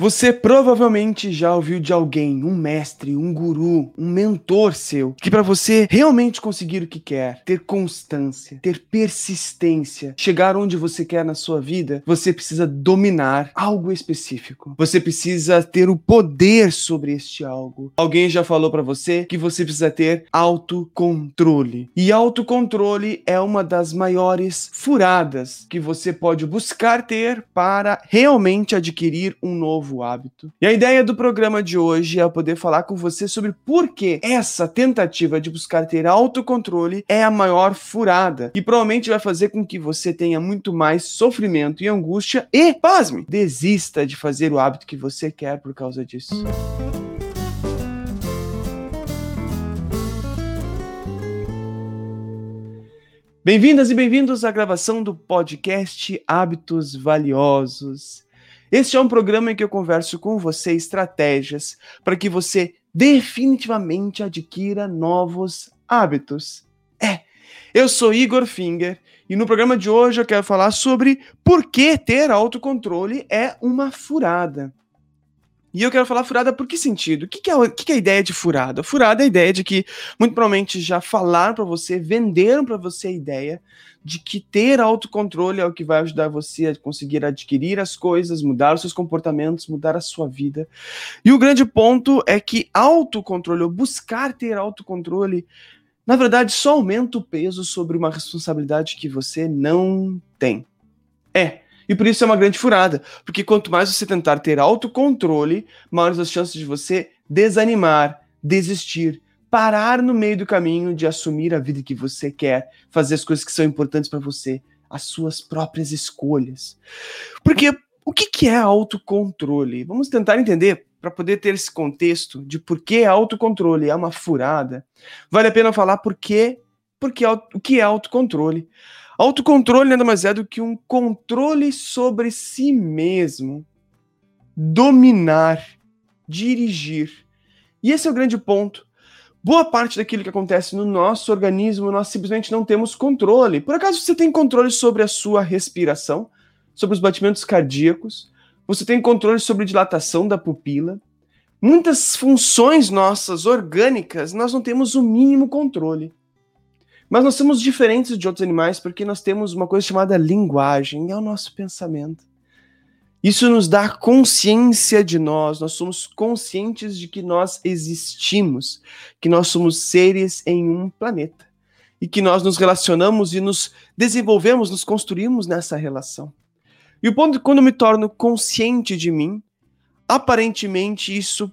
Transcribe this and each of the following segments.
Você provavelmente já ouviu de alguém, um mestre, um guru, um mentor seu, que para você realmente conseguir o que quer, ter constância, ter persistência, chegar onde você quer na sua vida, você precisa dominar algo específico. Você precisa ter o poder sobre este algo. Alguém já falou para você que você precisa ter autocontrole. E autocontrole é uma das maiores furadas que você pode buscar ter para realmente adquirir um novo novo hábito. E a ideia do programa de hoje é poder falar com você sobre por que essa tentativa de buscar ter autocontrole é a maior furada e provavelmente vai fazer com que você tenha muito mais sofrimento e angústia e, pasme, desista de fazer o hábito que você quer por causa disso. Bem-vindas e bem-vindos à gravação do podcast Hábitos Valiosos. Este é um programa em que eu converso com você estratégias para que você definitivamente adquira novos hábitos. É, eu sou Igor Finger e no programa de hoje eu quero falar sobre por que ter autocontrole é uma furada. E eu quero falar furada por que sentido? O que, que, é, que, que é a ideia de furada? Furada é a ideia de que, muito provavelmente, já falaram para você, venderam para você a ideia de que ter autocontrole é o que vai ajudar você a conseguir adquirir as coisas, mudar os seus comportamentos, mudar a sua vida. E o grande ponto é que autocontrole, ou buscar ter autocontrole, na verdade, só aumenta o peso sobre uma responsabilidade que você não tem. É. E por isso é uma grande furada, porque quanto mais você tentar ter autocontrole, maiores as chances de você desanimar, desistir, parar no meio do caminho de assumir a vida que você quer, fazer as coisas que são importantes para você, as suas próprias escolhas. Porque o que, que é autocontrole? Vamos tentar entender para poder ter esse contexto de por que autocontrole é uma furada. Vale a pena falar por quê, porque o que é autocontrole. Autocontrole nada mais é do que um controle sobre si mesmo, dominar, dirigir. E esse é o grande ponto. Boa parte daquilo que acontece no nosso organismo, nós simplesmente não temos controle. Por acaso você tem controle sobre a sua respiração, sobre os batimentos cardíacos, você tem controle sobre a dilatação da pupila. Muitas funções nossas orgânicas nós não temos o mínimo controle. Mas nós somos diferentes de outros animais porque nós temos uma coisa chamada linguagem, é o nosso pensamento. Isso nos dá consciência de nós, nós somos conscientes de que nós existimos, que nós somos seres em um planeta e que nós nos relacionamos e nos desenvolvemos, nos construímos nessa relação. E o ponto é quando eu me torno consciente de mim, aparentemente isso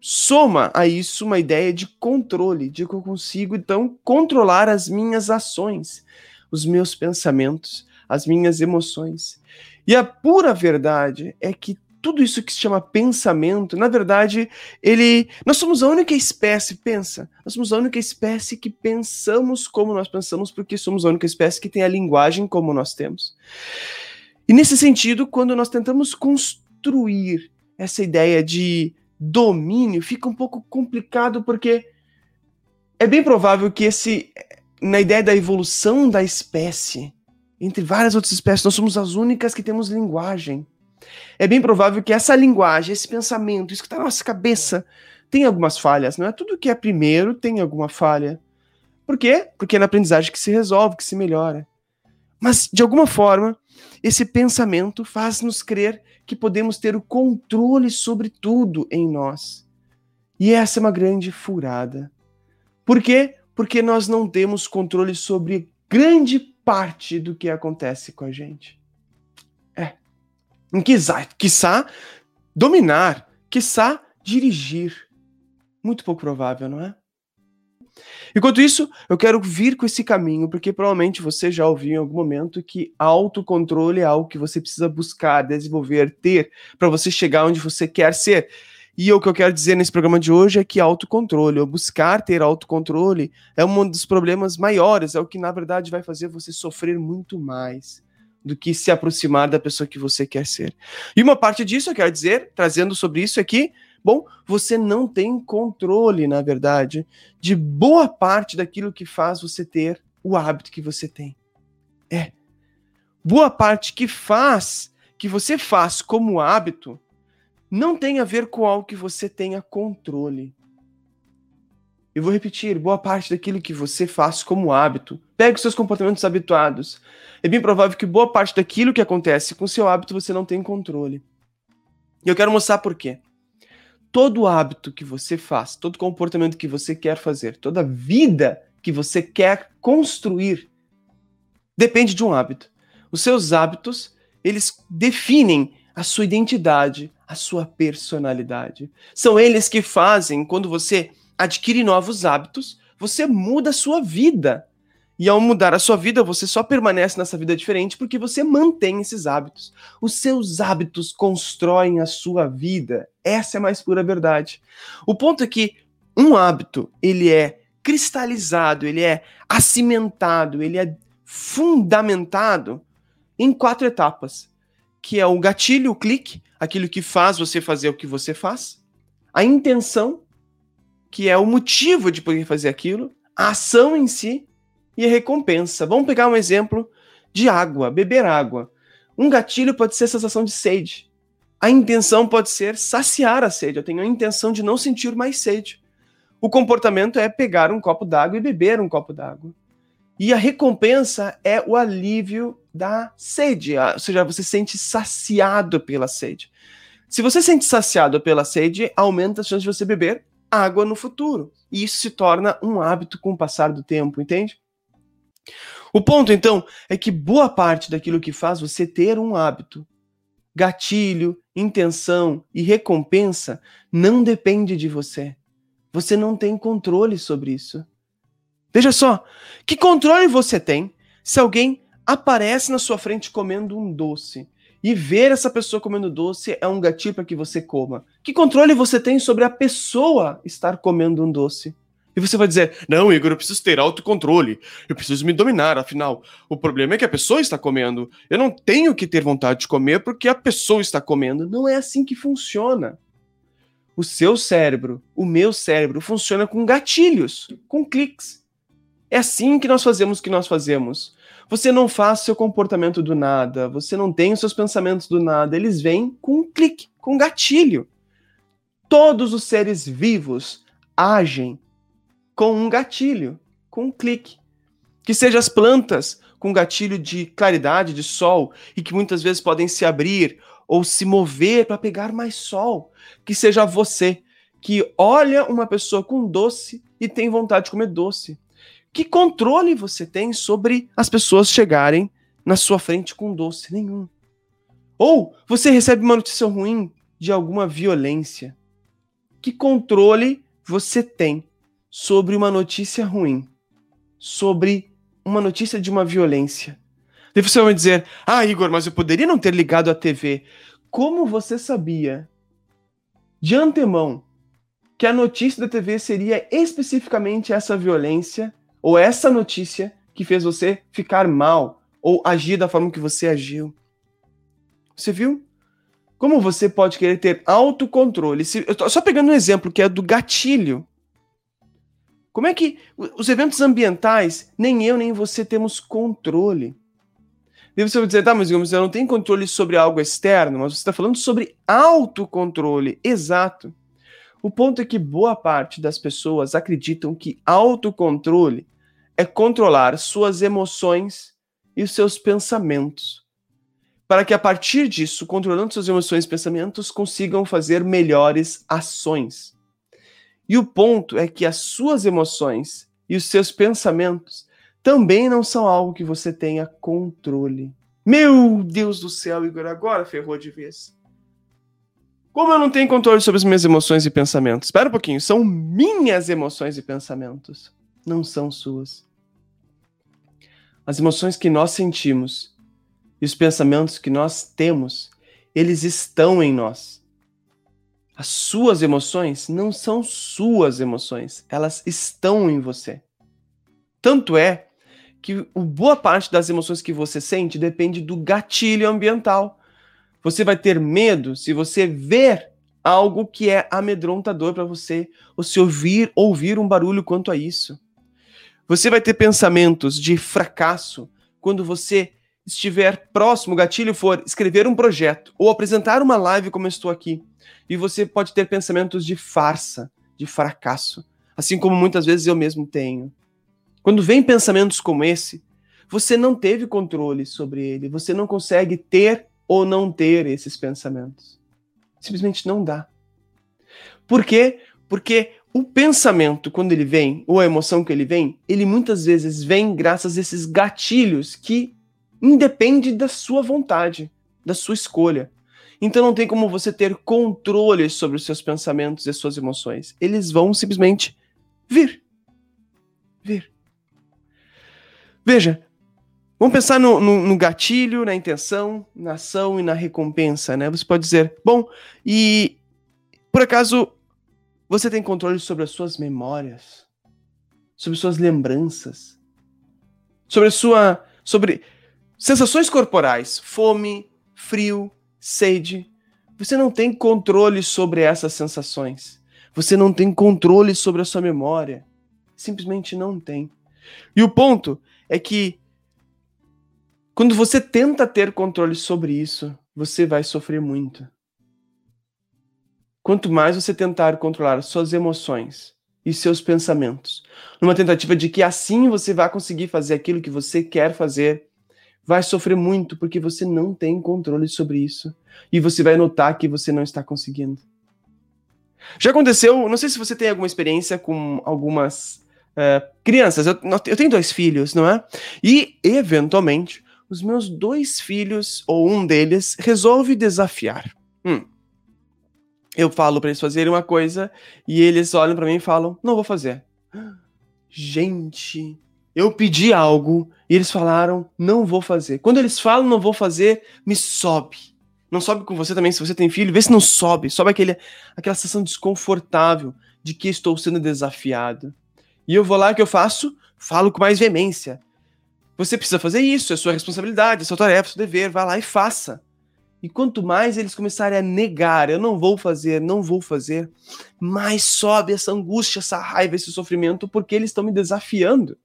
soma a isso uma ideia de controle, de que eu consigo então controlar as minhas ações, os meus pensamentos, as minhas emoções. E a pura verdade é que tudo isso que se chama pensamento, na verdade, ele nós somos a única espécie, pensa, nós somos a única espécie que pensamos como nós pensamos porque somos a única espécie que tem a linguagem como nós temos. E nesse sentido, quando nós tentamos construir essa ideia de domínio fica um pouco complicado porque é bem provável que esse na ideia da evolução da espécie, entre várias outras espécies, nós somos as únicas que temos linguagem. É bem provável que essa linguagem, esse pensamento, isso que está na nossa cabeça, tem algumas falhas, não é? Tudo que é primeiro tem alguma falha. Por quê? Porque é na aprendizagem que se resolve, que se melhora. Mas, de alguma forma, esse pensamento faz-nos crer que podemos ter o controle sobre tudo em nós. E essa é uma grande furada. Por quê? Porque nós não temos controle sobre grande parte do que acontece com a gente. É. Quiçá dominar, quiçá dirigir. Muito pouco provável, não é? Enquanto isso, eu quero vir com esse caminho, porque provavelmente você já ouviu em algum momento que autocontrole é algo que você precisa buscar, desenvolver, ter, para você chegar onde você quer ser. E o que eu quero dizer nesse programa de hoje é que autocontrole, ou buscar ter autocontrole, é um dos problemas maiores, é o que na verdade vai fazer você sofrer muito mais do que se aproximar da pessoa que você quer ser. E uma parte disso eu quero dizer, trazendo sobre isso aqui, Bom, você não tem controle, na verdade, de boa parte daquilo que faz você ter o hábito que você tem. É. Boa parte que faz, que você faz como hábito, não tem a ver com algo que você tenha controle. Eu vou repetir, boa parte daquilo que você faz como hábito. Pegue os seus comportamentos habituados. É bem provável que boa parte daquilo que acontece com seu hábito você não tem controle. E eu quero mostrar por quê. Todo hábito que você faz, todo comportamento que você quer fazer, toda vida que você quer construir, depende de um hábito. Os seus hábitos, eles definem a sua identidade, a sua personalidade. São eles que fazem, quando você adquire novos hábitos, você muda a sua vida. E ao mudar a sua vida, você só permanece nessa vida diferente porque você mantém esses hábitos. Os seus hábitos constroem a sua vida. Essa é a mais pura verdade. O ponto é que um hábito, ele é cristalizado, ele é acimentado, ele é fundamentado em quatro etapas, que é o gatilho, o clique, aquilo que faz você fazer o que você faz, a intenção, que é o motivo de poder fazer aquilo, a ação em si e recompensa. Vamos pegar um exemplo de água, beber água. Um gatilho pode ser a sensação de sede. A intenção pode ser saciar a sede. Eu tenho a intenção de não sentir mais sede. O comportamento é pegar um copo d'água e beber um copo d'água. E a recompensa é o alívio da sede, ou seja, você se sente saciado pela sede. Se você se sente saciado pela sede, aumenta a chance de você beber água no futuro. E isso se torna um hábito com o passar do tempo, entende? O ponto, então, é que boa parte daquilo que faz você ter um hábito, gatilho, intenção e recompensa não depende de você. Você não tem controle sobre isso. Veja só, que controle você tem se alguém aparece na sua frente comendo um doce e ver essa pessoa comendo doce é um gatilho para que você coma? Que controle você tem sobre a pessoa estar comendo um doce? E você vai dizer: Não, Igor, eu preciso ter autocontrole. Eu preciso me dominar. Afinal, o problema é que a pessoa está comendo. Eu não tenho que ter vontade de comer porque a pessoa está comendo. Não é assim que funciona. O seu cérebro, o meu cérebro, funciona com gatilhos, com cliques. É assim que nós fazemos o que nós fazemos. Você não faz seu comportamento do nada, você não tem os seus pensamentos do nada, eles vêm com um clique, com um gatilho. Todos os seres vivos agem com um gatilho, com um clique. Que seja as plantas com gatilho de claridade, de sol, e que muitas vezes podem se abrir ou se mover para pegar mais sol. Que seja você que olha uma pessoa com doce e tem vontade de comer doce. Que controle você tem sobre as pessoas chegarem na sua frente com doce? Nenhum. Ou você recebe uma notícia ruim de alguma violência. Que controle você tem sobre uma notícia ruim? Sobre uma notícia de uma violência? E você vai dizer: Ah, Igor, mas eu poderia não ter ligado a TV. Como você sabia de antemão que a notícia da TV seria especificamente essa violência ou essa notícia que fez você ficar mal ou agir da forma que você agiu. Você viu? Como você pode querer ter autocontrole? Se, eu tô só pegando um exemplo que é do gatilho. Como é que os eventos ambientais, nem eu nem você temos controle? E você vai dizer, tá, mas eu não tenho controle sobre algo externo, mas você está falando sobre autocontrole. Exato. O ponto é que boa parte das pessoas acreditam que autocontrole é controlar suas emoções e os seus pensamentos, para que a partir disso, controlando suas emoções e pensamentos, consigam fazer melhores ações. E o ponto é que as suas emoções e os seus pensamentos também não são algo que você tenha controle. Meu Deus do céu, Igor, agora ferrou de vez. Como eu não tenho controle sobre as minhas emoções e pensamentos? Espera um pouquinho, são minhas emoções e pensamentos, não são suas. As emoções que nós sentimos e os pensamentos que nós temos, eles estão em nós. As suas emoções não são suas emoções, elas estão em você. Tanto é que boa parte das emoções que você sente depende do gatilho ambiental. Você vai ter medo se você ver algo que é amedrontador para você, ou se ouvir ouvir um barulho quanto a isso. Você vai ter pensamentos de fracasso quando você estiver próximo, o gatilho for escrever um projeto ou apresentar uma live como eu estou aqui, e você pode ter pensamentos de farsa, de fracasso, assim como muitas vezes eu mesmo tenho. Quando vem pensamentos como esse, você não teve controle sobre ele, você não consegue ter ou não ter esses pensamentos. Simplesmente não dá. Por quê? Porque o pensamento, quando ele vem, ou a emoção que ele vem, ele muitas vezes vem graças a esses gatilhos que independe da sua vontade, da sua escolha. Então não tem como você ter controle sobre os seus pensamentos e suas emoções. Eles vão simplesmente vir. Vir. Veja, vamos pensar no, no, no, gatilho, na intenção, na ação e na recompensa, né? Você pode dizer, bom, e por acaso você tem controle sobre as suas memórias, sobre suas lembranças, sobre sua, sobre sensações corporais, fome, frio, sede. Você não tem controle sobre essas sensações. Você não tem controle sobre a sua memória. Simplesmente não tem. E o ponto é que quando você tenta ter controle sobre isso, você vai sofrer muito. Quanto mais você tentar controlar suas emoções e seus pensamentos, numa tentativa de que assim você vai conseguir fazer aquilo que você quer fazer, vai sofrer muito porque você não tem controle sobre isso. E você vai notar que você não está conseguindo. Já aconteceu, não sei se você tem alguma experiência com algumas uh, crianças. Eu, eu tenho dois filhos, não é? E, eventualmente, os meus dois filhos, ou um deles, resolve desafiar. Hum. Eu falo para eles fazerem uma coisa e eles olham para mim e falam: Não vou fazer. Gente, eu pedi algo e eles falaram, não vou fazer. Quando eles falam, não vou fazer, me sobe. Não sobe com você também, se você tem filho, vê se não sobe. Sobe aquele, aquela sensação desconfortável de que estou sendo desafiado. E eu vou lá, o que eu faço? Falo com mais veemência. Você precisa fazer isso, é sua responsabilidade, é sua tarefa, é seu dever, vá lá e faça. E quanto mais eles começarem a negar, eu não vou fazer, não vou fazer, mais sobe essa angústia, essa raiva, esse sofrimento, porque eles estão me desafiando.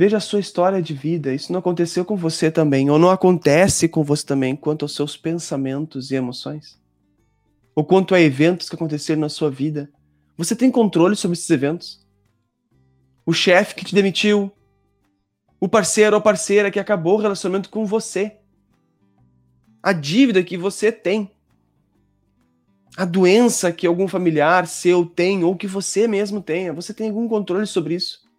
Veja a sua história de vida. Isso não aconteceu com você também, ou não acontece com você também, quanto aos seus pensamentos e emoções? Ou quanto a eventos que aconteceram na sua vida. Você tem controle sobre esses eventos? O chefe que te demitiu, o parceiro ou parceira que acabou o relacionamento com você, a dívida que você tem, a doença que algum familiar seu tem ou que você mesmo tenha. Você tem algum controle sobre isso?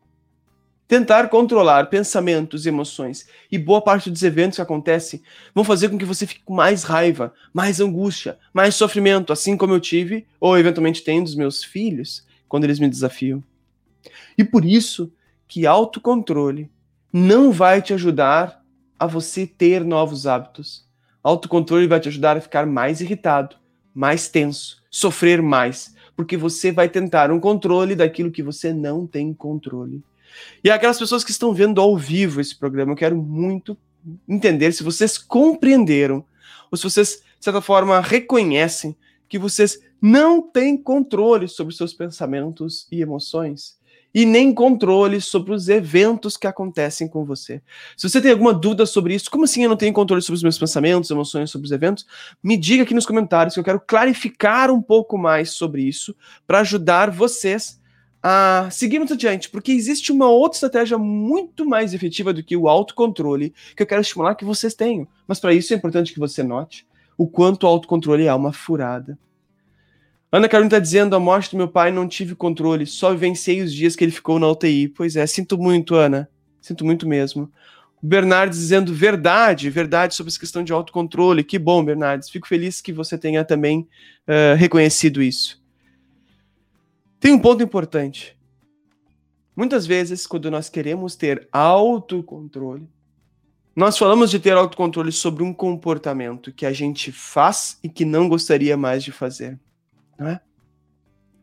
Tentar controlar pensamentos emoções e boa parte dos eventos que acontecem vão fazer com que você fique com mais raiva, mais angústia, mais sofrimento, assim como eu tive ou eventualmente tenho dos meus filhos quando eles me desafiam. E por isso que autocontrole não vai te ajudar a você ter novos hábitos. Autocontrole vai te ajudar a ficar mais irritado, mais tenso, sofrer mais, porque você vai tentar um controle daquilo que você não tem controle. E aquelas pessoas que estão vendo ao vivo esse programa, eu quero muito entender se vocês compreenderam, ou se vocês, de certa forma, reconhecem que vocês não têm controle sobre seus pensamentos e emoções. E nem controle sobre os eventos que acontecem com você. Se você tem alguma dúvida sobre isso, como assim eu não tenho controle sobre os meus pensamentos, emoções, sobre os eventos? Me diga aqui nos comentários que eu quero clarificar um pouco mais sobre isso para ajudar vocês a seguirmos adiante, porque existe uma outra estratégia muito mais efetiva do que o autocontrole que eu quero estimular que vocês tenham. Mas para isso é importante que você note o quanto o autocontrole é uma furada. Ana Carolina está dizendo: a morte do meu pai não tive controle, só vivenciei os dias que ele ficou na UTI. Pois é, sinto muito, Ana. Sinto muito mesmo. Bernardes dizendo verdade, verdade sobre essa questão de autocontrole. Que bom, Bernardes. Fico feliz que você tenha também uh, reconhecido isso. Tem um ponto importante. Muitas vezes, quando nós queremos ter autocontrole, nós falamos de ter autocontrole sobre um comportamento que a gente faz e que não gostaria mais de fazer. Não é?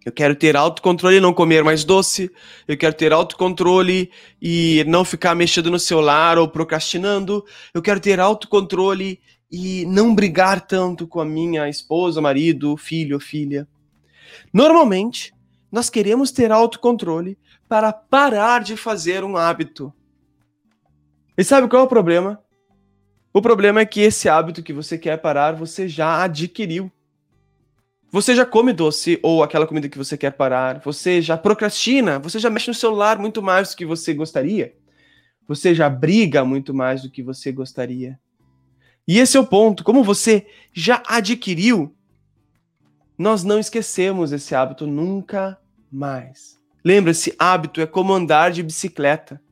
Eu quero ter autocontrole e não comer mais doce. Eu quero ter autocontrole e não ficar mexendo no celular ou procrastinando. Eu quero ter autocontrole e não brigar tanto com a minha esposa, marido, filho ou filha. Normalmente, nós queremos ter autocontrole para parar de fazer um hábito. E sabe qual é o problema? O problema é que esse hábito que você quer parar, você já adquiriu. Você já come doce ou aquela comida que você quer parar, você já procrastina, você já mexe no celular muito mais do que você gostaria, você já briga muito mais do que você gostaria. E esse é o ponto, como você já adquiriu, nós não esquecemos esse hábito nunca mais. Lembra-se, hábito é como andar de bicicleta.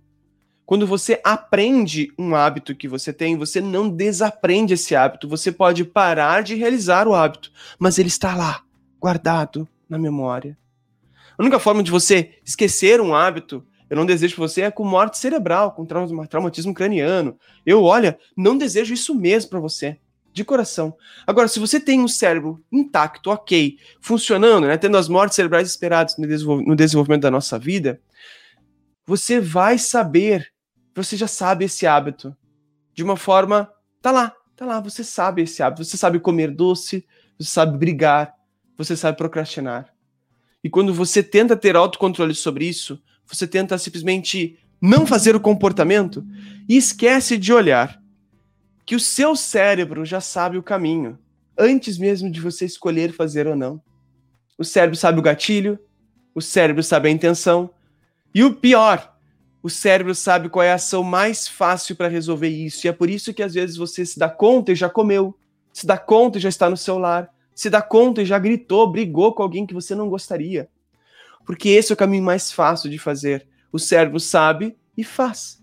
Quando você aprende um hábito que você tem, você não desaprende esse hábito. Você pode parar de realizar o hábito, mas ele está lá, guardado na memória. A única forma de você esquecer um hábito, eu não desejo que você é com morte cerebral, com traumatismo craniano. Eu, olha, não desejo isso mesmo para você de coração. Agora, se você tem um cérebro intacto, ok, funcionando, né, tendo as mortes cerebrais esperadas no desenvolvimento da nossa vida, você vai saber você já sabe esse hábito. De uma forma, tá lá, tá lá, você sabe esse hábito. Você sabe comer doce, você sabe brigar, você sabe procrastinar. E quando você tenta ter autocontrole sobre isso, você tenta simplesmente não fazer o comportamento e esquece de olhar que o seu cérebro já sabe o caminho, antes mesmo de você escolher fazer ou não. O cérebro sabe o gatilho, o cérebro sabe a intenção, e o pior, o cérebro sabe qual é a ação mais fácil para resolver isso. E é por isso que às vezes você se dá conta e já comeu, se dá conta e já está no celular, se dá conta e já gritou, brigou com alguém que você não gostaria. Porque esse é o caminho mais fácil de fazer. O cérebro sabe e faz.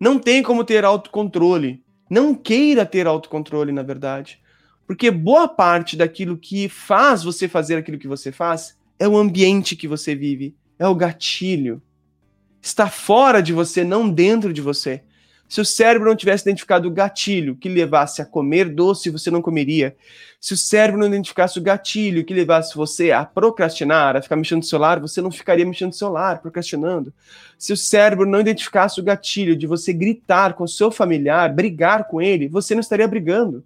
Não tem como ter autocontrole. Não queira ter autocontrole, na verdade. Porque boa parte daquilo que faz você fazer aquilo que você faz é o ambiente que você vive, é o gatilho está fora de você, não dentro de você. Se o cérebro não tivesse identificado o gatilho que levasse a comer doce, você não comeria. Se o cérebro não identificasse o gatilho que levasse você a procrastinar, a ficar mexendo no celular, você não ficaria mexendo no celular, procrastinando. Se o cérebro não identificasse o gatilho de você gritar com o seu familiar, brigar com ele, você não estaria brigando.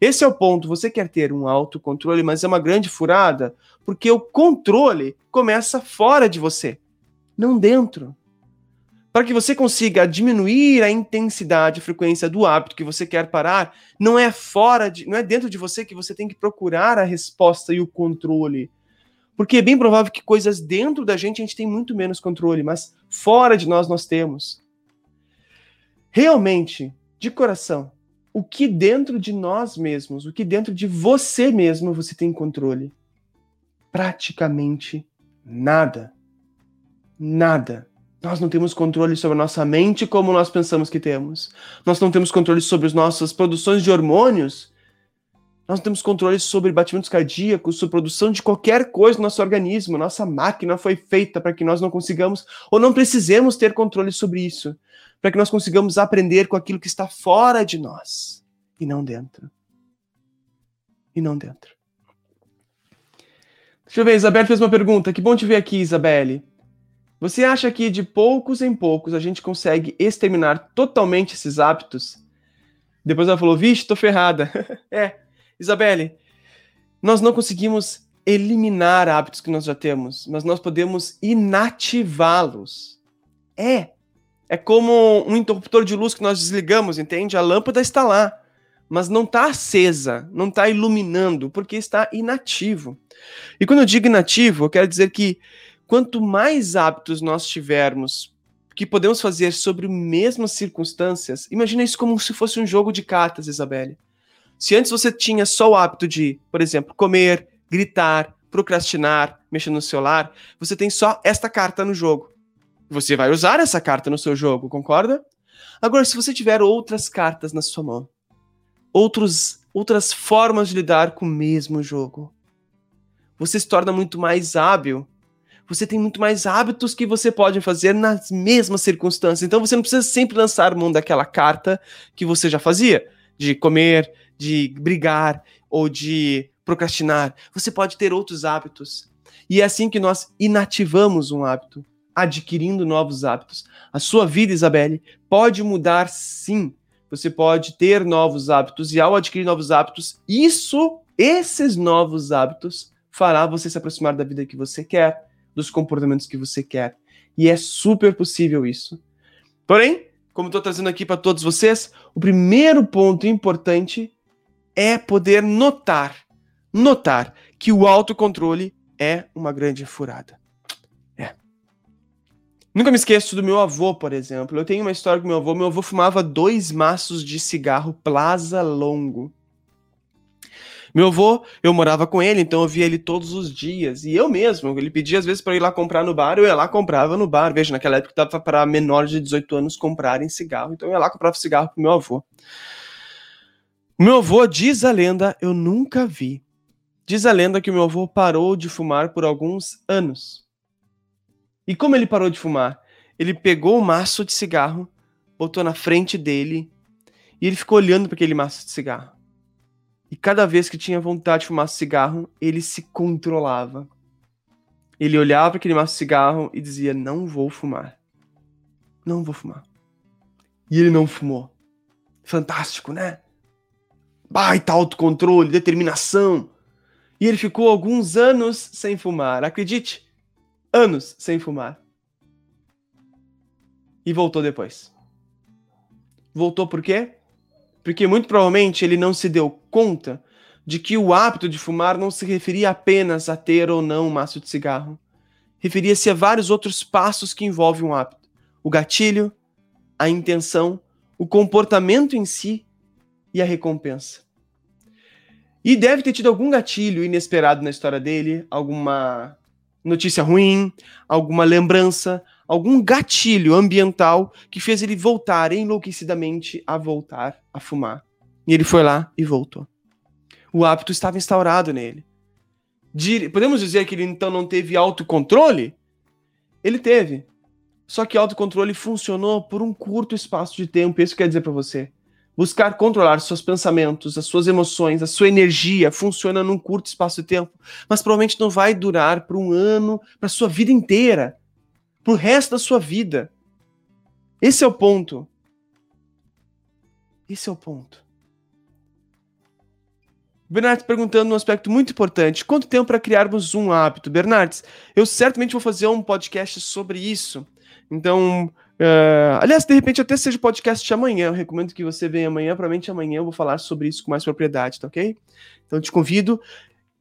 Esse é o ponto. Você quer ter um autocontrole, mas é uma grande furada, porque o controle começa fora de você, não dentro para que você consiga diminuir a intensidade, a frequência do hábito que você quer parar, não é fora de, não é dentro de você que você tem que procurar a resposta e o controle. Porque é bem provável que coisas dentro da gente a gente tem muito menos controle, mas fora de nós nós temos. Realmente, de coração, o que dentro de nós mesmos, o que dentro de você mesmo você tem controle? Praticamente nada. Nada. Nós não temos controle sobre a nossa mente como nós pensamos que temos. Nós não temos controle sobre as nossas produções de hormônios. Nós não temos controle sobre batimentos cardíacos, sobre produção de qualquer coisa no nosso organismo. Nossa máquina foi feita para que nós não consigamos ou não precisemos ter controle sobre isso, para que nós consigamos aprender com aquilo que está fora de nós e não dentro. E não dentro. Deixa eu ver, Isabelle fez uma pergunta. Que bom te ver aqui, Isabelle. Você acha que de poucos em poucos a gente consegue exterminar totalmente esses hábitos? Depois ela falou: Vixe, tô ferrada. é, Isabelle, nós não conseguimos eliminar hábitos que nós já temos, mas nós podemos inativá-los. É. É como um interruptor de luz que nós desligamos, entende? A lâmpada está lá, mas não está acesa, não está iluminando, porque está inativo. E quando eu digo inativo, eu quero dizer que quanto mais hábitos nós tivermos que podemos fazer sobre mesmas circunstâncias, imagina isso como se fosse um jogo de cartas, Isabelle. Se antes você tinha só o hábito de, por exemplo, comer, gritar, procrastinar, mexer no celular, você tem só esta carta no jogo. Você vai usar essa carta no seu jogo, concorda? Agora, se você tiver outras cartas na sua mão, outros, outras formas de lidar com o mesmo jogo, você se torna muito mais hábil você tem muito mais hábitos que você pode fazer nas mesmas circunstâncias. Então você não precisa sempre lançar mão daquela carta que você já fazia, de comer, de brigar ou de procrastinar. Você pode ter outros hábitos. E é assim que nós inativamos um hábito, adquirindo novos hábitos. A sua vida, Isabelle, pode mudar sim. Você pode ter novos hábitos e ao adquirir novos hábitos, isso, esses novos hábitos fará você se aproximar da vida que você quer dos comportamentos que você quer. E é super possível isso. Porém, como estou trazendo aqui para todos vocês, o primeiro ponto importante é poder notar, notar que o autocontrole é uma grande furada. É. Nunca me esqueço do meu avô, por exemplo. Eu tenho uma história com meu avô. Meu avô fumava dois maços de cigarro Plaza Longo. Meu avô, eu morava com ele, então eu via ele todos os dias. E eu mesmo, ele pedia às vezes para ir lá comprar no bar, eu ia lá comprava no bar. Veja, naquela época dava para menores de 18 anos comprarem cigarro, então eu ia lá comprava cigarro pro meu avô. Meu avô, diz a lenda, eu nunca vi. Diz a lenda que meu avô parou de fumar por alguns anos. E como ele parou de fumar? Ele pegou o maço de cigarro, botou na frente dele e ele ficou olhando para aquele maço de cigarro. E cada vez que tinha vontade de fumar cigarro, ele se controlava. Ele olhava para aquele maço de cigarro e dizia: Não vou fumar. Não vou fumar. E ele não fumou. Fantástico, né? Baita autocontrole, determinação. E ele ficou alguns anos sem fumar. Acredite, anos sem fumar. E voltou depois. Voltou por quê? Porque muito provavelmente ele não se deu conta de que o hábito de fumar não se referia apenas a ter ou não um maço de cigarro. Referia-se a vários outros passos que envolvem um hábito: o gatilho, a intenção, o comportamento em si e a recompensa. E deve ter tido algum gatilho inesperado na história dele, alguma notícia ruim, alguma lembrança, algum gatilho ambiental que fez ele voltar enlouquecidamente a voltar a fumar. E ele foi lá e voltou. O hábito estava instaurado nele. podemos dizer que ele então não teve autocontrole? Ele teve. Só que autocontrole funcionou por um curto espaço de tempo. Isso quer dizer para você. Buscar controlar seus pensamentos, as suas emoções, a sua energia funciona num curto espaço de tempo, mas provavelmente não vai durar por um ano, para sua vida inteira pro resto da sua vida. Esse é o ponto. Esse é o ponto. Bernardes perguntando um aspecto muito importante: quanto tempo para criarmos um hábito? Bernardes, eu certamente vou fazer um podcast sobre isso. Então, uh, aliás, de repente até seja podcast de amanhã. Eu recomendo que você venha amanhã. Provavelmente amanhã eu vou falar sobre isso com mais propriedade, tá ok? Então, te convido.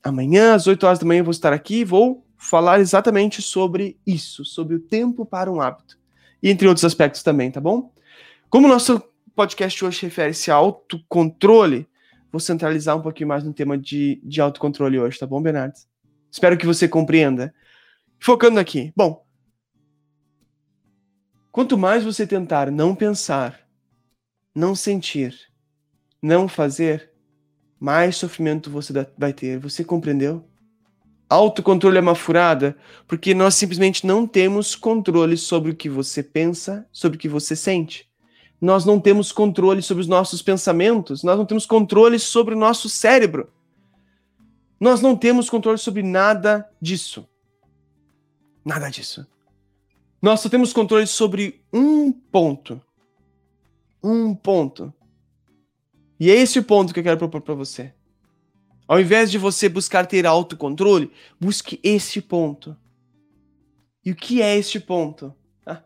Amanhã, às 8 horas da manhã, eu vou estar aqui. Vou falar exatamente sobre isso, sobre o tempo para um hábito. E entre outros aspectos também, tá bom? Como o nosso podcast hoje refere-se a autocontrole, vou centralizar um pouquinho mais no tema de, de autocontrole hoje, tá bom, Bernardo? Espero que você compreenda. Focando aqui. Bom, quanto mais você tentar não pensar, não sentir, não fazer, mais sofrimento você vai ter. Você compreendeu? Autocontrole é uma furada porque nós simplesmente não temos controle sobre o que você pensa, sobre o que você sente. Nós não temos controle sobre os nossos pensamentos, nós não temos controle sobre o nosso cérebro. Nós não temos controle sobre nada disso. Nada disso. Nós só temos controle sobre um ponto. Um ponto. E é esse o ponto que eu quero propor para você. Ao invés de você buscar ter autocontrole, busque esse ponto. E o que é este ponto? Ah.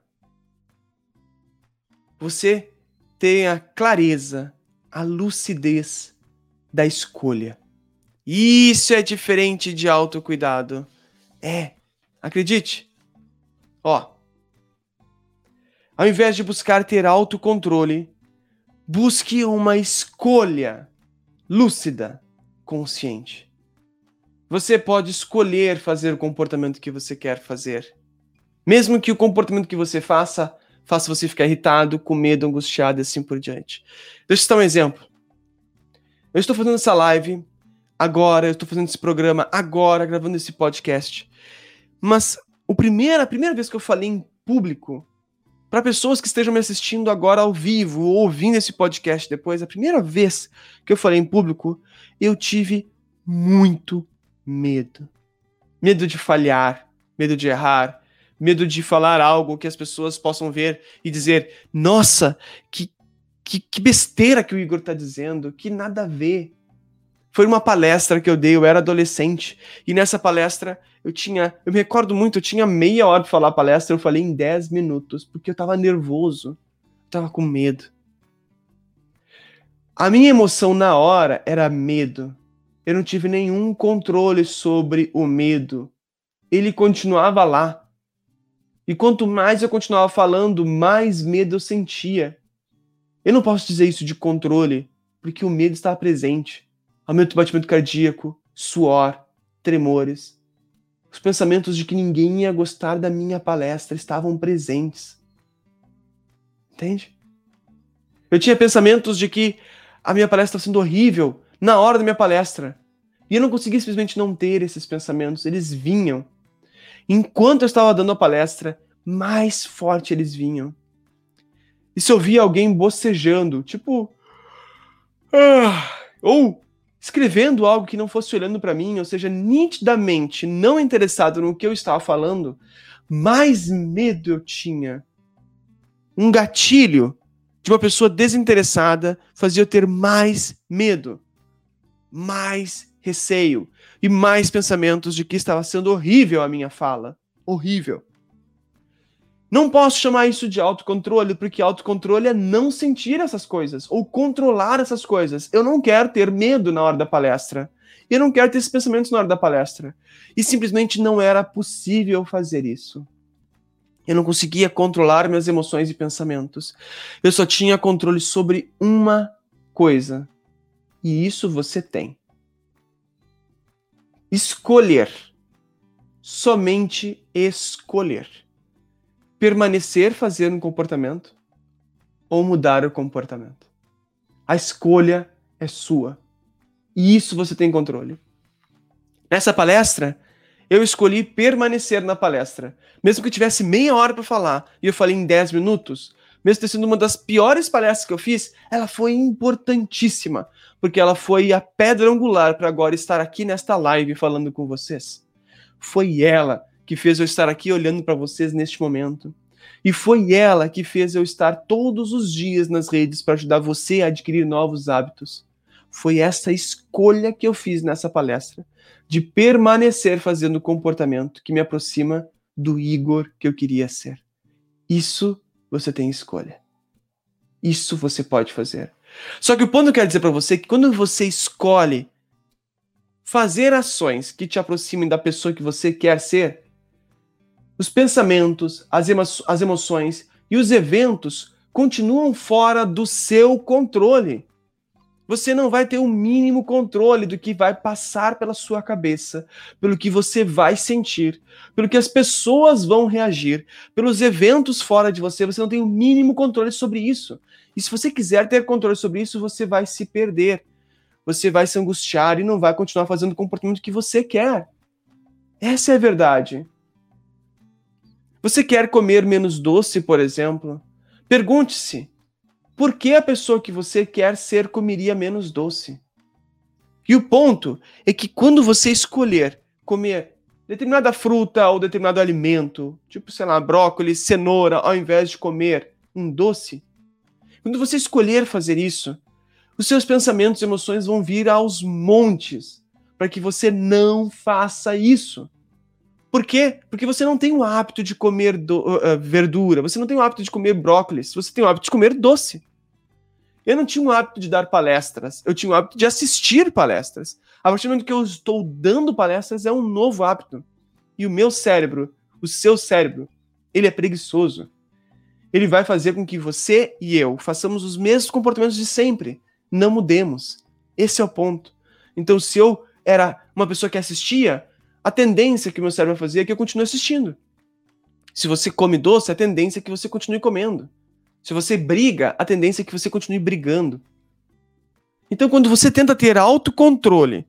Você tem a clareza, a lucidez da escolha. Isso é diferente de autocuidado. É, acredite. Ó, ao invés de buscar ter autocontrole, busque uma escolha lúcida consciente. Você pode escolher fazer o comportamento que você quer fazer. Mesmo que o comportamento que você faça faça você ficar irritado, com medo, angustiado e assim por diante. Deixa eu dar um exemplo. Eu estou fazendo essa live agora, eu estou fazendo esse programa agora, gravando esse podcast. Mas o primeiro, a primeira vez que eu falei em público, para pessoas que estejam me assistindo agora ao vivo ou ouvindo esse podcast depois, a primeira vez que eu falei em público, eu tive muito medo. Medo de falhar, medo de errar, medo de falar algo que as pessoas possam ver e dizer: nossa, que, que, que besteira que o Igor está dizendo, que nada a ver. Foi uma palestra que eu dei, eu era adolescente, e nessa palestra eu tinha, eu me recordo muito, eu tinha meia hora para falar a palestra, eu falei em 10 minutos, porque eu estava nervoso. Tava com medo. A minha emoção na hora era medo. Eu não tive nenhum controle sobre o medo. Ele continuava lá. E quanto mais eu continuava falando, mais medo eu sentia. Eu não posso dizer isso de controle, porque o medo estava presente. Aumento do batimento cardíaco, suor, tremores. Os pensamentos de que ninguém ia gostar da minha palestra estavam presentes. Entende? Eu tinha pensamentos de que a minha palestra estava sendo horrível na hora da minha palestra. E eu não conseguia simplesmente não ter esses pensamentos. Eles vinham. Enquanto eu estava dando a palestra, mais forte eles vinham. E se eu via alguém bocejando, tipo. Ah, ou escrevendo algo que não fosse olhando para mim, ou seja, nitidamente não interessado no que eu estava falando, mais medo eu tinha. Um gatilho de uma pessoa desinteressada fazia eu ter mais medo, mais receio e mais pensamentos de que estava sendo horrível a minha fala. Horrível. Não posso chamar isso de autocontrole, porque autocontrole é não sentir essas coisas ou controlar essas coisas. Eu não quero ter medo na hora da palestra. Eu não quero ter esses pensamentos na hora da palestra. E simplesmente não era possível fazer isso. Eu não conseguia controlar minhas emoções e pensamentos. Eu só tinha controle sobre uma coisa. E isso você tem. Escolher. Somente escolher permanecer fazendo um comportamento ou mudar o comportamento. A escolha é sua. E isso você tem controle. Nessa palestra, eu escolhi permanecer na palestra. Mesmo que eu tivesse meia hora para falar e eu falei em 10 minutos, mesmo ter sido uma das piores palestras que eu fiz, ela foi importantíssima, porque ela foi a pedra angular para agora estar aqui nesta live falando com vocês. Foi ela que fez eu estar aqui olhando para vocês neste momento. E foi ela que fez eu estar todos os dias nas redes para ajudar você a adquirir novos hábitos. Foi essa escolha que eu fiz nessa palestra, de permanecer fazendo o comportamento que me aproxima do Igor que eu queria ser. Isso você tem escolha. Isso você pode fazer. Só que o ponto que eu quero dizer para você é que quando você escolhe fazer ações que te aproximem da pessoa que você quer ser, os pensamentos, as, emo as emoções e os eventos continuam fora do seu controle. Você não vai ter o um mínimo controle do que vai passar pela sua cabeça, pelo que você vai sentir, pelo que as pessoas vão reagir, pelos eventos fora de você. Você não tem o um mínimo controle sobre isso. E se você quiser ter controle sobre isso, você vai se perder. Você vai se angustiar e não vai continuar fazendo o comportamento que você quer. Essa é a verdade. Você quer comer menos doce, por exemplo? Pergunte-se: por que a pessoa que você quer ser comeria menos doce? E o ponto é que quando você escolher comer determinada fruta ou determinado alimento, tipo, sei lá, brócolis, cenoura, ao invés de comer um doce, quando você escolher fazer isso, os seus pensamentos e emoções vão vir aos montes para que você não faça isso. Por quê? Porque você não tem o hábito de comer do, uh, verdura, você não tem o hábito de comer brócolis, você tem o hábito de comer doce. Eu não tinha o hábito de dar palestras, eu tinha o hábito de assistir palestras. A partir do momento que eu estou dando palestras, é um novo hábito. E o meu cérebro, o seu cérebro, ele é preguiçoso. Ele vai fazer com que você e eu façamos os mesmos comportamentos de sempre. Não mudemos. Esse é o ponto. Então, se eu era uma pessoa que assistia, a tendência que o meu cérebro vai fazer é que eu continue assistindo. Se você come doce, a tendência é que você continue comendo. Se você briga, a tendência é que você continue brigando. Então, quando você tenta ter autocontrole,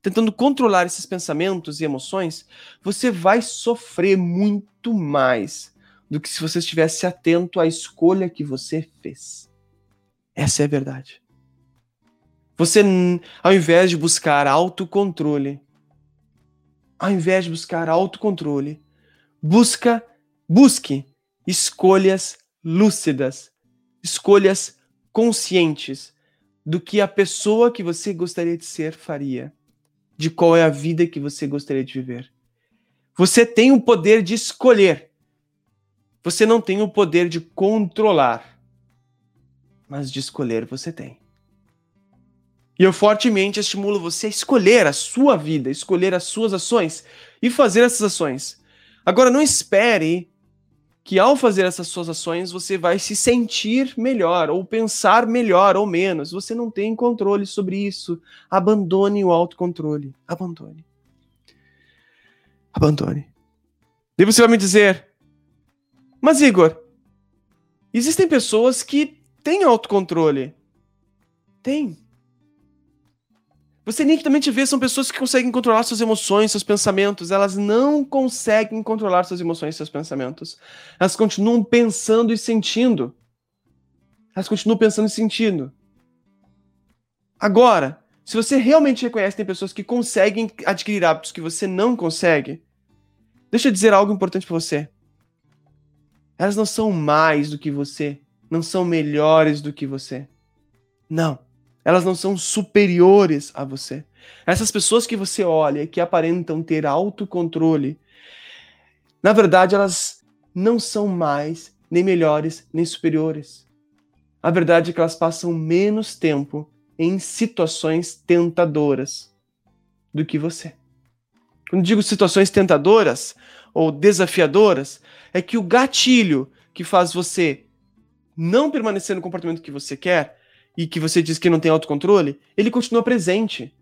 tentando controlar esses pensamentos e emoções, você vai sofrer muito mais do que se você estivesse atento à escolha que você fez. Essa é a verdade. Você, ao invés de buscar autocontrole, ao invés de buscar autocontrole, busca, busque escolhas lúcidas, escolhas conscientes do que a pessoa que você gostaria de ser faria, de qual é a vida que você gostaria de viver. Você tem o poder de escolher. Você não tem o poder de controlar. mas de escolher você tem. E eu fortemente estimulo você a escolher a sua vida, escolher as suas ações e fazer essas ações. Agora, não espere que ao fazer essas suas ações você vai se sentir melhor, ou pensar melhor ou menos. Você não tem controle sobre isso. Abandone o autocontrole. Abandone. Abandone. E você vai me dizer, mas Igor, existem pessoas que têm autocontrole. Tem. Você nitidamente vê são pessoas que conseguem controlar suas emoções, seus pensamentos. Elas não conseguem controlar suas emoções, seus pensamentos. Elas continuam pensando e sentindo. Elas continuam pensando e sentindo. Agora, se você realmente reconhece que tem pessoas que conseguem adquirir hábitos que você não consegue, deixa eu dizer algo importante para você. Elas não são mais do que você, não são melhores do que você. Não. Elas não são superiores a você. Essas pessoas que você olha que aparentam ter autocontrole, na verdade, elas não são mais nem melhores nem superiores. A verdade é que elas passam menos tempo em situações tentadoras do que você. Quando digo situações tentadoras ou desafiadoras, é que o gatilho que faz você não permanecer no comportamento que você quer e que você diz que não tem autocontrole, ele continua presente.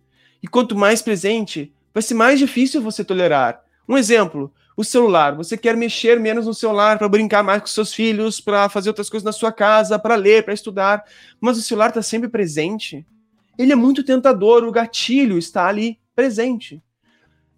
E quanto mais presente, vai ser mais difícil você tolerar. Um exemplo, o celular. Você quer mexer menos no celular para brincar mais com seus filhos, para fazer outras coisas na sua casa, para ler, para estudar, mas o celular está sempre presente. Ele é muito tentador, o gatilho está ali presente.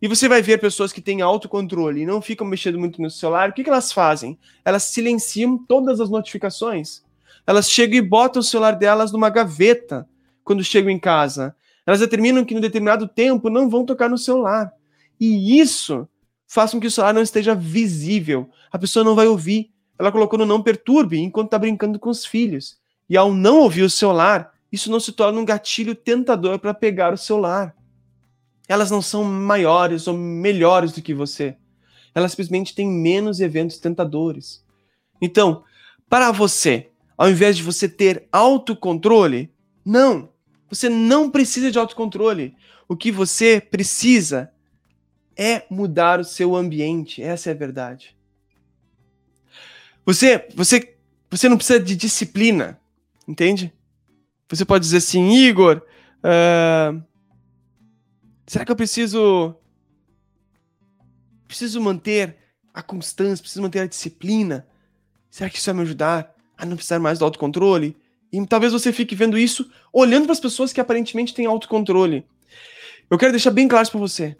E você vai ver pessoas que têm autocontrole e não ficam mexendo muito no celular, o que, que elas fazem? Elas silenciam todas as notificações. Elas chegam e botam o celular delas numa gaveta quando chegam em casa. Elas determinam que no determinado tempo não vão tocar no celular. E isso faz com que o celular não esteja visível. A pessoa não vai ouvir. Ela colocou no não perturbe enquanto está brincando com os filhos. E ao não ouvir o celular, isso não se torna um gatilho tentador para pegar o celular. Elas não são maiores ou melhores do que você. Elas simplesmente têm menos eventos tentadores. Então, para você ao invés de você ter autocontrole? Não. Você não precisa de autocontrole. O que você precisa é mudar o seu ambiente. Essa é a verdade. Você, você, você não precisa de disciplina, entende? Você pode dizer assim, Igor, uh, será que eu preciso preciso manter a constância, preciso manter a disciplina? Será que isso vai me ajudar? A não precisar mais do autocontrole. E talvez você fique vendo isso olhando para as pessoas que aparentemente têm autocontrole. Eu quero deixar bem claro para você.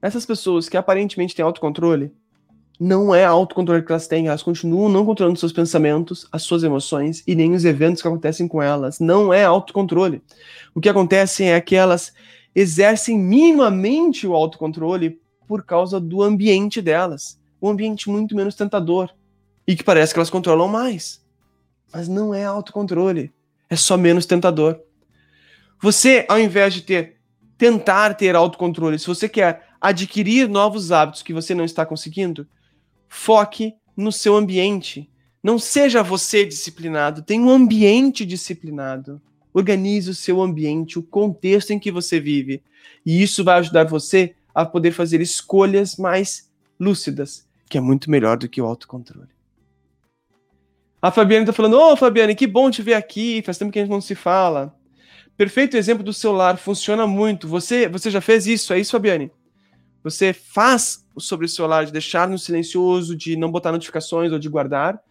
Essas pessoas que aparentemente têm autocontrole, não é autocontrole que elas têm, elas continuam não controlando seus pensamentos, as suas emoções e nem os eventos que acontecem com elas. Não é autocontrole. O que acontece é que elas exercem minimamente o autocontrole por causa do ambiente delas. Um ambiente muito menos tentador. E que parece que elas controlam mais mas não é autocontrole. É só menos tentador. Você, ao invés de ter tentar ter autocontrole, se você quer adquirir novos hábitos que você não está conseguindo, foque no seu ambiente. Não seja você disciplinado, tenha um ambiente disciplinado. Organize o seu ambiente, o contexto em que você vive. E isso vai ajudar você a poder fazer escolhas mais lúcidas, que é muito melhor do que o autocontrole. A Fabiane tá falando: Ô, oh, Fabiane, que bom te ver aqui. Faz tempo que a gente não se fala. Perfeito exemplo do celular, funciona muito. Você, você já fez isso? É isso, Fabiane? Você faz sobre o celular de deixar no silencioso, de não botar notificações ou de guardar.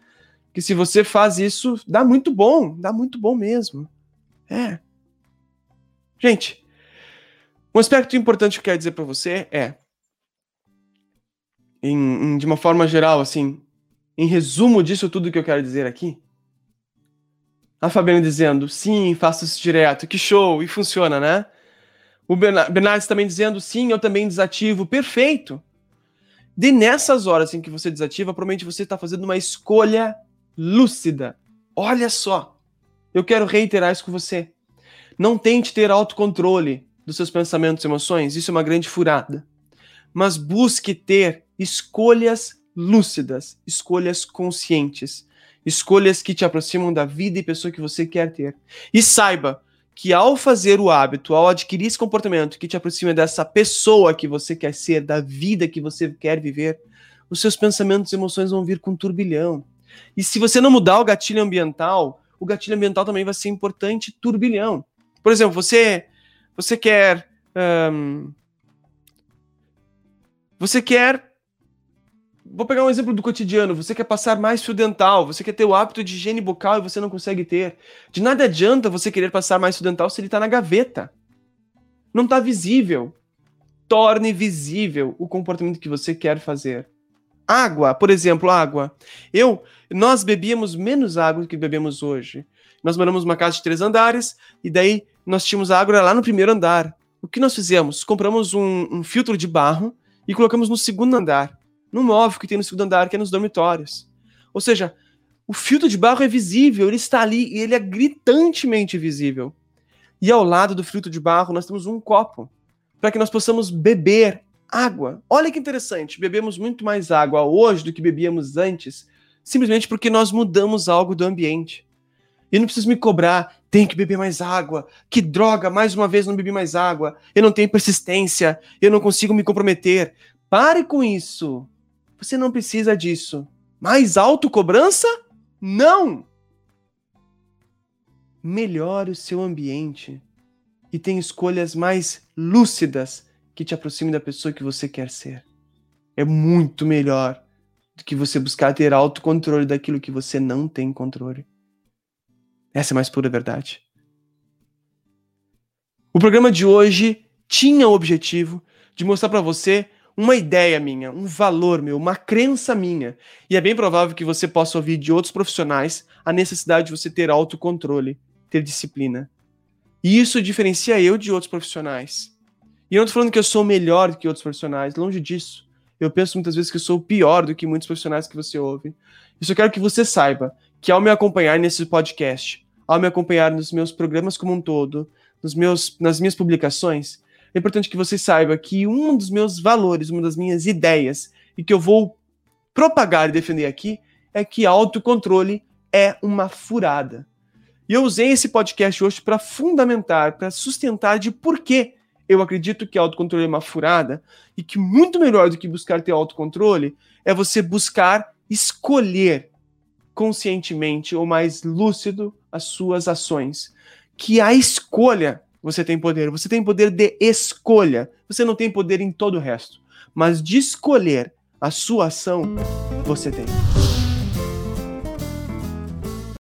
Que se você faz isso, dá muito bom, dá muito bom mesmo. É. Gente, um aspecto importante que eu quero dizer para você é, em, em, de uma forma geral, assim, em resumo disso tudo que eu quero dizer aqui? A Fabiana dizendo, sim, faço isso direto, que show, e funciona, né? O Bernardes também dizendo, sim, eu também desativo, perfeito. De nessas horas em que você desativa, provavelmente você está fazendo uma escolha lúcida. Olha só, eu quero reiterar isso com você. Não tente ter autocontrole dos seus pensamentos e emoções, isso é uma grande furada. Mas busque ter escolhas lúcidas, escolhas conscientes. escolhas que te aproximam da vida e pessoa que você quer ter. E saiba que ao fazer o hábito, ao adquirir esse comportamento que te aproxima dessa pessoa que você quer ser, da vida que você quer viver, os seus pensamentos e emoções vão vir com turbilhão. E se você não mudar o gatilho ambiental, o gatilho ambiental também vai ser importante, turbilhão. Por exemplo, você você quer você quer Vou pegar um exemplo do cotidiano. Você quer passar mais fio dental, você quer ter o hábito de higiene bucal e você não consegue ter. De nada adianta você querer passar mais fio dental se ele está na gaveta. Não está visível. Torne visível o comportamento que você quer fazer. Água, por exemplo, água. Eu, nós bebíamos menos água do que bebemos hoje. Nós moramos numa casa de três andares e daí nós tínhamos água lá no primeiro andar. O que nós fizemos? Compramos um, um filtro de barro e colocamos no segundo andar no móvel que tem no segundo andar, que é nos dormitórios. Ou seja, o filtro de barro é visível, ele está ali e ele é gritantemente visível. E ao lado do filtro de barro nós temos um copo para que nós possamos beber água. Olha que interessante, bebemos muito mais água hoje do que bebíamos antes, simplesmente porque nós mudamos algo do ambiente. E não preciso me cobrar, tem que beber mais água. Que droga, mais uma vez não bebi mais água. Eu não tenho persistência, eu não consigo me comprometer. Pare com isso. Você não precisa disso. Mais autocobrança? Não! Melhore o seu ambiente e tenha escolhas mais lúcidas que te aproximem da pessoa que você quer ser. É muito melhor do que você buscar ter autocontrole daquilo que você não tem controle. Essa é a mais pura verdade. O programa de hoje tinha o objetivo de mostrar para você uma ideia minha, um valor meu, uma crença minha. E é bem provável que você possa ouvir de outros profissionais a necessidade de você ter autocontrole, ter disciplina. E isso diferencia eu de outros profissionais. E eu não estou falando que eu sou melhor que outros profissionais, longe disso. Eu penso muitas vezes que eu sou pior do que muitos profissionais que você ouve. Eu só quero que você saiba que ao me acompanhar nesse podcast, ao me acompanhar nos meus programas como um todo, nos meus, nas minhas publicações, é importante que você saiba que um dos meus valores, uma das minhas ideias, e que eu vou propagar e defender aqui, é que autocontrole é uma furada. E eu usei esse podcast hoje para fundamentar, para sustentar de por que eu acredito que autocontrole é uma furada e que muito melhor do que buscar ter autocontrole é você buscar escolher conscientemente ou mais lúcido as suas ações. Que a escolha você tem poder. Você tem poder de escolha. Você não tem poder em todo o resto. Mas de escolher a sua ação, você tem.